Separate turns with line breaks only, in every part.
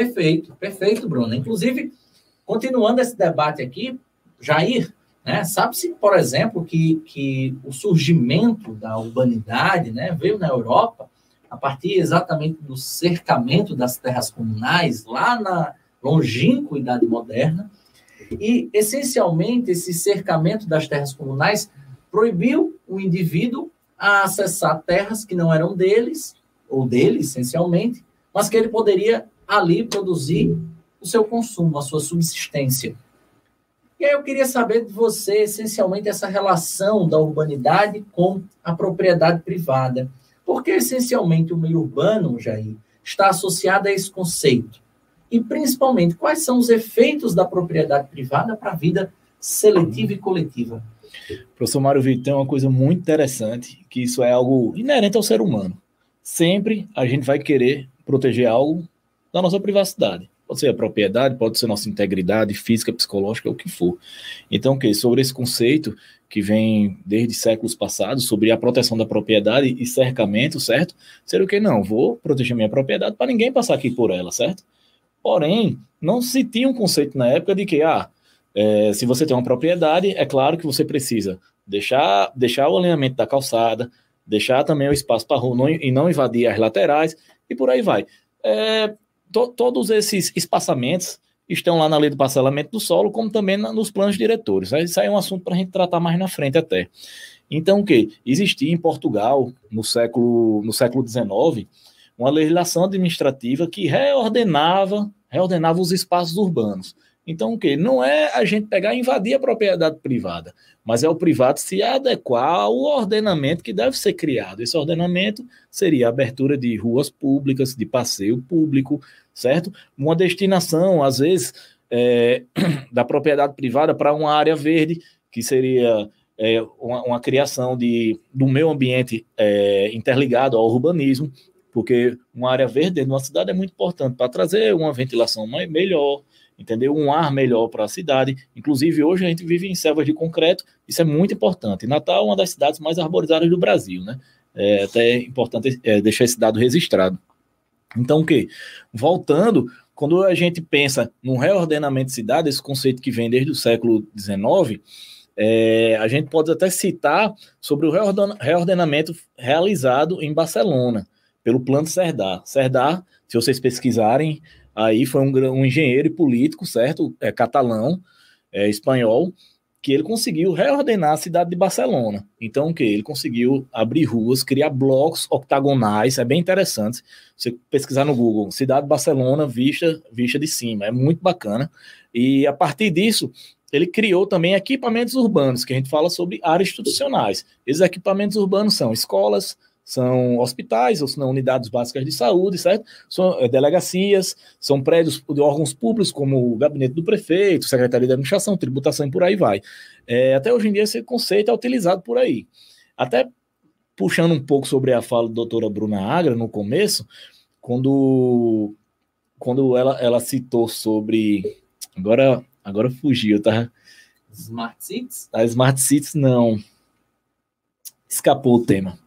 Perfeito, perfeito, Bruno. Inclusive, continuando esse debate aqui, Jair, né, sabe-se, por exemplo, que, que o surgimento da urbanidade né, veio na Europa a partir exatamente do cercamento das terras comunais, lá na longínqua Idade Moderna, e, essencialmente, esse cercamento das terras comunais proibiu o indivíduo a acessar terras que não eram deles, ou dele, essencialmente, mas que ele poderia ali produzir o seu consumo, a sua subsistência. E aí eu queria saber de você, essencialmente, essa relação da urbanidade com a propriedade privada. Porque, essencialmente, o meio urbano, Jair, está associado a esse conceito. E, principalmente, quais são os efeitos da propriedade privada para a vida seletiva e coletiva?
Professor Mário Vitor, tem uma coisa muito interessante, que isso é algo inerente ao ser humano. Sempre a gente vai querer proteger algo da nossa privacidade. Pode ser a propriedade, pode ser nossa integridade física, psicológica, o que for. Então, que sobre esse conceito que vem desde séculos passados sobre a proteção da propriedade e cercamento, certo? Ser o que não, vou proteger minha propriedade para ninguém passar aqui por ela, certo? Porém, não se tinha um conceito na época de que, ah, é, se você tem uma propriedade, é claro que você precisa deixar, deixar o alinhamento da calçada, deixar também o espaço para rua não, e não invadir as laterais e por aí vai. É, to, todos esses espaçamentos estão lá na lei do parcelamento do solo, como também na, nos planos diretores. Isso aí é um assunto para a gente tratar mais na frente até. Então, o que? Existia em Portugal, no século, no século XIX, uma legislação administrativa que reordenava, reordenava os espaços urbanos. Então, o que? Não é a gente pegar e invadir a propriedade privada, mas é o privado se adequar ao ordenamento que deve ser criado. Esse ordenamento seria a abertura de ruas públicas, de passeio público, certo? Uma destinação, às vezes, é, da propriedade privada para uma área verde, que seria é, uma, uma, criação de, do meio ambiente é, interligado ao urbanismo, porque uma área verde dentro de uma cidade é muito importante para trazer uma ventilação melhor, entendeu? Um ar melhor para a cidade. Inclusive, hoje a gente vive em selvas de concreto, isso é muito importante. Natal é uma das cidades mais arborizadas do Brasil, né? É até importante é, deixar esse dado registrado. Então, o que? Voltando, quando a gente pensa no reordenamento de cidade, esse conceito que vem desde o século XIX, é, a gente pode até citar sobre o reordenamento realizado em Barcelona, pelo Plano Cerdá. Cerdá, se vocês pesquisarem, Aí foi um, um engenheiro e político, certo? É, catalão, é, espanhol, que ele conseguiu reordenar a cidade de Barcelona. Então, o que? Ele conseguiu abrir ruas, criar blocos octagonais, é bem interessante. Você pesquisar no Google, cidade de Barcelona vista, vista de cima, é muito bacana. E a partir disso, ele criou também equipamentos urbanos, que a gente fala sobre áreas institucionais. Esses equipamentos urbanos são escolas, são hospitais, ou são unidades básicas de saúde, certo? São é, delegacias, são prédios de órgãos públicos, como o gabinete do prefeito, secretaria de administração, tributação e por aí vai. É, até hoje em dia, esse conceito é utilizado por aí. Até puxando um pouco sobre a fala da doutora Bruna Agra no começo, quando, quando ela, ela citou sobre. Agora, agora fugiu, tá?
Smart Cities?
A Smart Cities, não. Escapou o tema.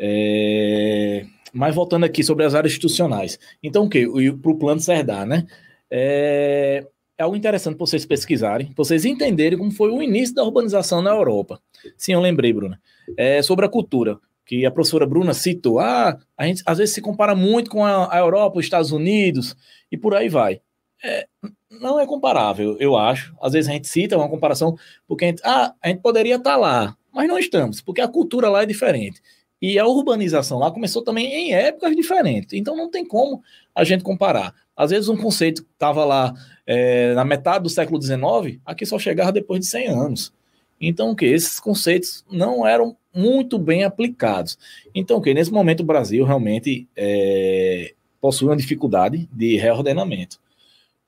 É... Mas voltando aqui sobre as áreas institucionais. Então, o que? Para o plano Serdar, né? É... é algo interessante para vocês pesquisarem, para vocês entenderem como foi o início da urbanização na Europa. Sim, eu lembrei, Bruna. É sobre a cultura, que a professora Bruna citou. Ah, a gente às vezes se compara muito com a, Europa, os Estados Unidos, e por aí vai. É, não é comparável, eu acho. Às vezes a gente cita uma comparação porque a gente, ah, a gente poderia estar tá lá, mas não estamos, porque a cultura lá é diferente. E a urbanização lá começou também em épocas diferentes. Então não tem como a gente comparar. Às vezes um conceito que estava lá é, na metade do século XIX, aqui só chegava depois de 100 anos. Então, o que? Esses conceitos não eram muito bem aplicados. Então, o que? Nesse momento, o Brasil realmente é, possui uma dificuldade de reordenamento.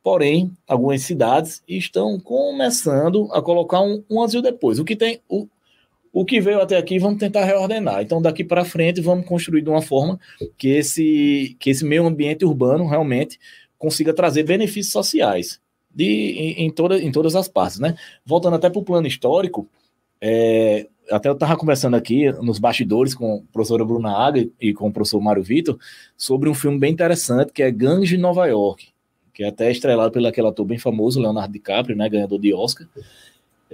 Porém, algumas cidades estão começando a colocar um, um asilo depois. O que tem, o, o que veio até aqui vamos tentar reordenar. Então, daqui para frente, vamos construir de uma forma que esse, que esse meio ambiente urbano realmente consiga trazer benefícios sociais de, em, em, toda, em todas as partes. Né? Voltando até para o plano histórico, é, até eu estava conversando aqui nos bastidores com a professora Bruna Aga e com o professor Mário Vitor sobre um filme bem interessante que é Gangue de Nova York, que é até estrelado pelo aquele ator bem famoso, Leonardo DiCaprio, né, ganhador de Oscar.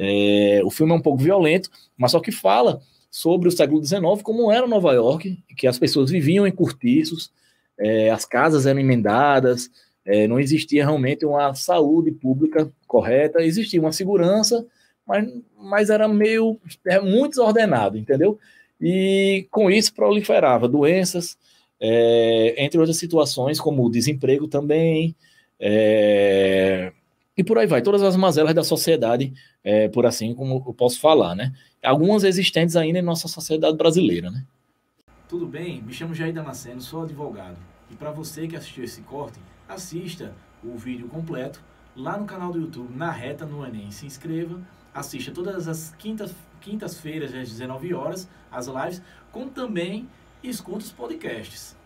É, o filme é um pouco violento, mas só que fala sobre o século XIX, como era Nova York, que as pessoas viviam em cortiços, é, as casas eram emendadas, é, não existia realmente uma saúde pública correta, existia uma segurança, mas, mas era meio é, muito desordenado, entendeu? E com isso proliferava doenças, é, entre outras situações, como o desemprego também, é, e por aí vai, todas as mazelas da sociedade, é, por assim como eu posso falar, né? Algumas existentes ainda em nossa sociedade brasileira, né?
Tudo bem, me chamo Jair Damasceno, sou advogado. E para você que assistiu esse corte, assista o vídeo completo lá no canal do YouTube, na reta no Enem. Se inscreva assista todas as quintas, quintas-feiras às 19 horas as lives, como também escuta os podcasts.